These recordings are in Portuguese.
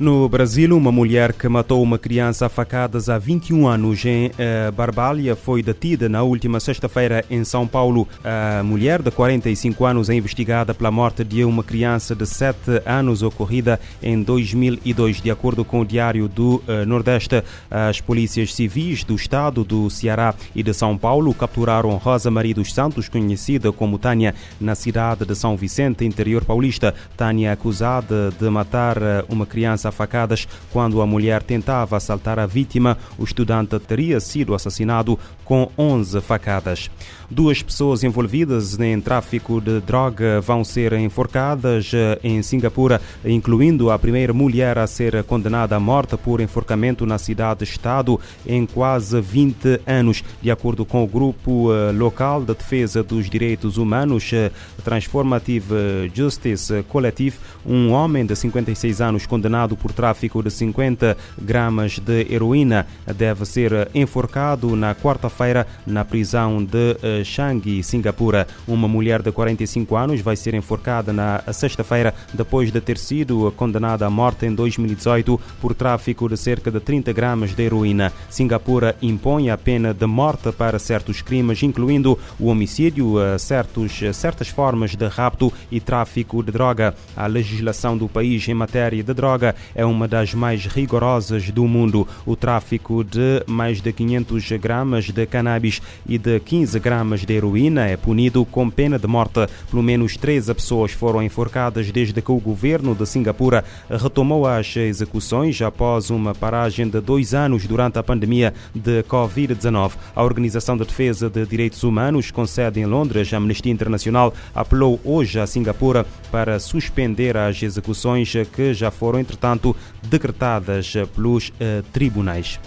No Brasil, uma mulher que matou uma criança a facadas há 21 anos em uh, Barbalha foi detida na última sexta-feira em São Paulo. A mulher de 45 anos é investigada pela morte de uma criança de 7 anos ocorrida em 2002. De acordo com o Diário do uh, Nordeste, as polícias civis do estado do Ceará e de São Paulo capturaram Rosa Maria dos Santos, conhecida como Tânia, na cidade de São Vicente, interior paulista. Tânia é acusada de matar eh, uma criança a facadas quando a mulher tentava assaltar a vítima. O estudante teria sido assassinado com 11 facadas. Duas pessoas envolvidas em tráfico de droga vão ser enforcadas eh, em Singapura, incluindo a primeira mulher a ser condenada à morte por enforcamento na cidade-estado em quase 20 anos. De acordo com o grupo eh, local de defesa dos direitos humanos Transformative Justice Collective, um homem de 56 anos condenado por tráfico de 50 gramas de heroína deve ser enforcado na quarta-feira na prisão de eh, Changi, Singapura. Uma mulher de 45 anos vai ser enforcada na sexta-feira depois de ter sido condenada à morte em 2018 por tráfico de cerca de 30 gramas de heroína. Singapura impõe a pena de morte para certos crimes, incluindo o homicídio, eh, certos, certas formas de rapto e tráfico de droga. A legislação do país em matéria de droga é uma das mais rigorosas do mundo. O tráfico de mais de 500 gramas de cannabis e de 15 gramas de heroína é punido com pena de morte. Pelo menos 13 pessoas foram enforcadas desde que o governo de Singapura retomou as execuções após uma paragem de dois anos durante a pandemia de Covid-19. A Organização de Defesa de Direitos Humanos, com sede em Londres, a Amnistia Internacional, apelou hoje a Singapura para suspender as execuções que já foram, entretanto, decretadas pelos eh, tribunais.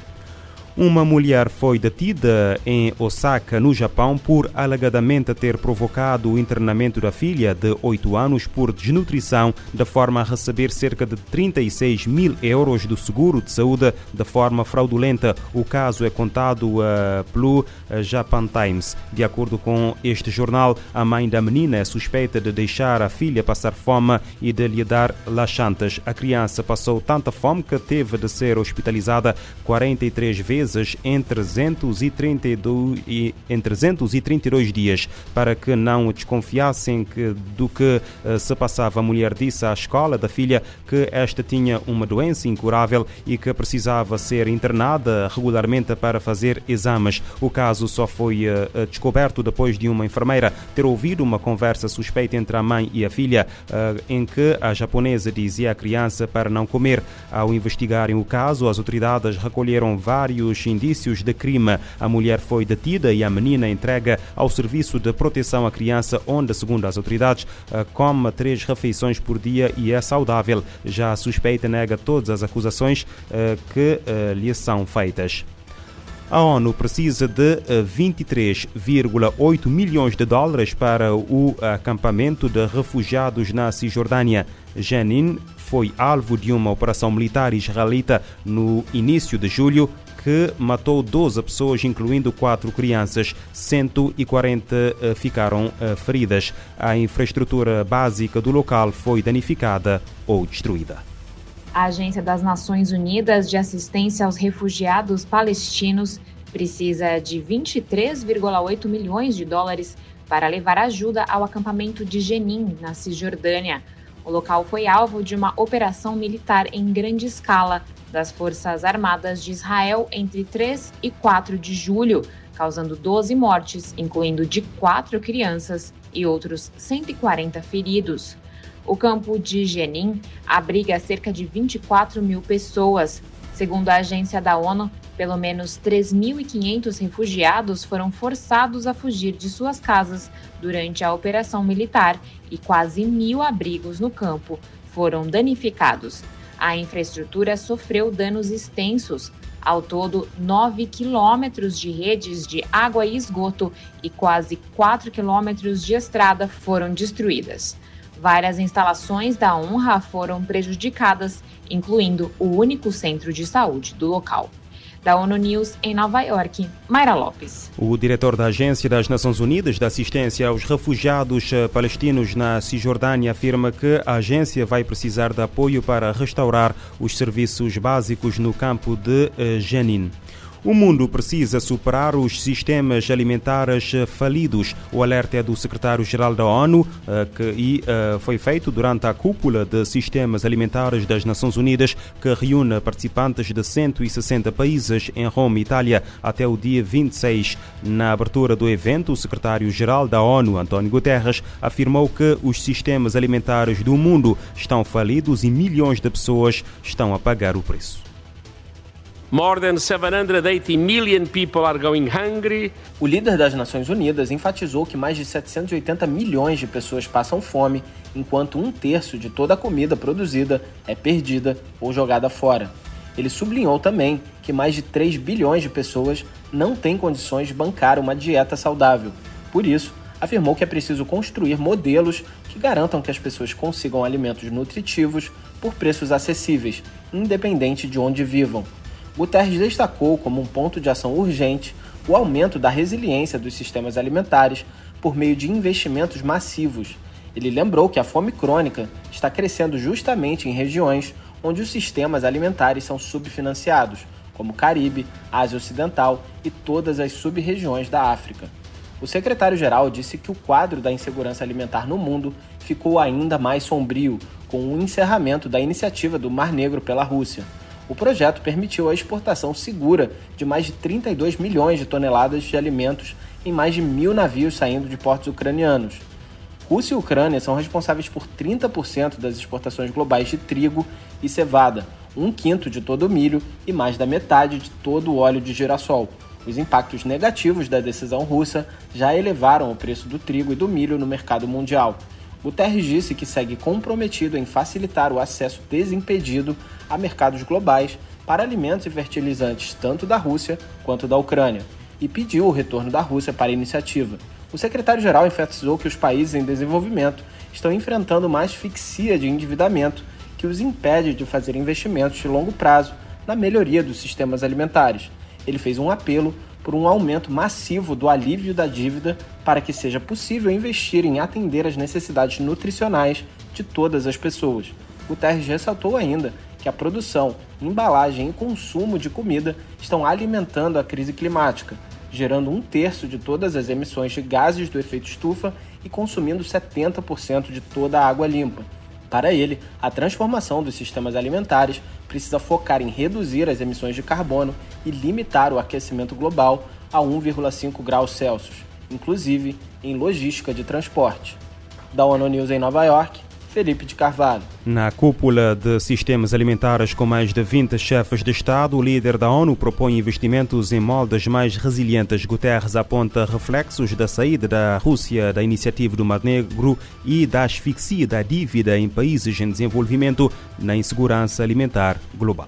Uma mulher foi detida em Osaka, no Japão, por alegadamente ter provocado o internamento da filha de 8 anos por desnutrição, de forma a receber cerca de 36 mil euros do seguro de saúde de forma fraudulenta. O caso é contado uh, pelo uh, Japan Times. De acordo com este jornal, a mãe da menina é suspeita de deixar a filha passar fome e de lhe dar laxantes. A criança passou tanta fome que teve de ser hospitalizada 43 vezes em 332, em 332 dias para que não desconfiassem que, do que uh, se passava. A mulher disse à escola da filha que esta tinha uma doença incurável e que precisava ser internada regularmente para fazer exames. O caso só foi uh, descoberto depois de uma enfermeira ter ouvido uma conversa suspeita entre a mãe e a filha, em que a japonesa dizia à criança para não comer. Ao investigarem o caso, as autoridades recolheram vários vários indícios de crime. A mulher foi detida e a menina entrega ao Serviço de Proteção à Criança, onde, segundo as autoridades, eh, come três refeições por dia e é saudável. Já a suspeita nega todas as acusações eh, que eh, lhe são feitas. A ONU precisa de 23,8 milhões de dólares para o acampamento de refugiados na Cisjordânia. Jenin foi alvo de uma operação militar israelita no início de julho que matou 12 pessoas, incluindo quatro crianças. 140 eh, ficaram eh, feridas. A infraestrutura básica do local foi danificada ou destruída. A Agência das Nações Unidas de Assistência aos Refugiados Palestinos precisa de 23,8 milhões de dólares para levar ajuda ao acampamento de Jenin, na Cisjordânia. O local foi alvo de uma operação militar em grande escala das Forças Armadas de Israel entre 3 e 4 de julho, causando 12 mortes, incluindo de quatro crianças e outros 140 feridos. O campo de Jenin abriga cerca de 24 mil pessoas. Segundo a agência da ONU, pelo menos 3.500 refugiados foram forçados a fugir de suas casas durante a operação militar e quase mil abrigos no campo foram danificados. A infraestrutura sofreu danos extensos. Ao todo, 9 quilômetros de redes de água e esgoto e quase 4 quilômetros de estrada foram destruídas. Várias instalações da honra foram prejudicadas, incluindo o único centro de saúde do local. Da ONU News em Nova York, Mayra Lopes. O diretor da Agência das Nações Unidas de Assistência aos Refugiados eh, Palestinos na Cisjordânia afirma que a agência vai precisar de apoio para restaurar os serviços básicos no campo de eh, Jenin. O mundo precisa superar os sistemas alimentares falidos. O alerta é do secretário-geral da ONU eh, que, e eh, foi feito durante a cúpula de sistemas alimentares das Nações Unidas que reúne participantes de 160 países em Roma, Itália, até o dia 26. Na abertura do evento, o secretário-geral da ONU, António Guterres, afirmou que os sistemas alimentares do mundo estão falidos e milhões de pessoas estão a pagar o preço. More than 780 million people are going hungry. O líder das Nações Unidas enfatizou que mais de 780 milhões de pessoas passam fome, enquanto um terço de toda a comida produzida é perdida ou jogada fora. Ele sublinhou também que mais de 3 bilhões de pessoas não têm condições de bancar uma dieta saudável. Por isso, afirmou que é preciso construir modelos que garantam que as pessoas consigam alimentos nutritivos por preços acessíveis, independente de onde vivam. Guterres destacou como um ponto de ação urgente o aumento da resiliência dos sistemas alimentares por meio de investimentos massivos. Ele lembrou que a fome crônica está crescendo justamente em regiões onde os sistemas alimentares são subfinanciados, como Caribe, Ásia Ocidental e todas as sub-regiões da África. O secretário-geral disse que o quadro da insegurança alimentar no mundo ficou ainda mais sombrio com o encerramento da iniciativa do Mar Negro pela Rússia. O projeto permitiu a exportação segura de mais de 32 milhões de toneladas de alimentos em mais de mil navios saindo de portos ucranianos. Rússia e Ucrânia são responsáveis por 30% das exportações globais de trigo e cevada, um quinto de todo o milho e mais da metade de todo o óleo de girassol. Os impactos negativos da decisão russa já elevaram o preço do trigo e do milho no mercado mundial. Guterres disse que segue comprometido em facilitar o acesso desimpedido a mercados globais para alimentos e fertilizantes tanto da Rússia quanto da Ucrânia e pediu o retorno da Rússia para a iniciativa. O secretário-geral enfatizou que os países em desenvolvimento estão enfrentando uma asfixia de endividamento que os impede de fazer investimentos de longo prazo na melhoria dos sistemas alimentares. Ele fez um apelo por um aumento massivo do alívio da dívida para que seja possível investir em atender às necessidades nutricionais de todas as pessoas. Guterres ressaltou ainda que a produção, embalagem e consumo de comida estão alimentando a crise climática, gerando um terço de todas as emissões de gases do efeito estufa e consumindo 70% de toda a água limpa. Para ele, a transformação dos sistemas alimentares precisa focar em reduzir as emissões de carbono e limitar o aquecimento global a 1,5 graus Celsius, inclusive em logística de transporte. Da ONU News em Nova York, Felipe de Carvalho. Na cúpula de sistemas alimentares com mais de 20 chefes de Estado, o líder da ONU propõe investimentos em moldes mais resilientes. Guterres aponta reflexos da saída da Rússia da iniciativa do Mar Negro e da asfixia da dívida em países em desenvolvimento na insegurança alimentar global.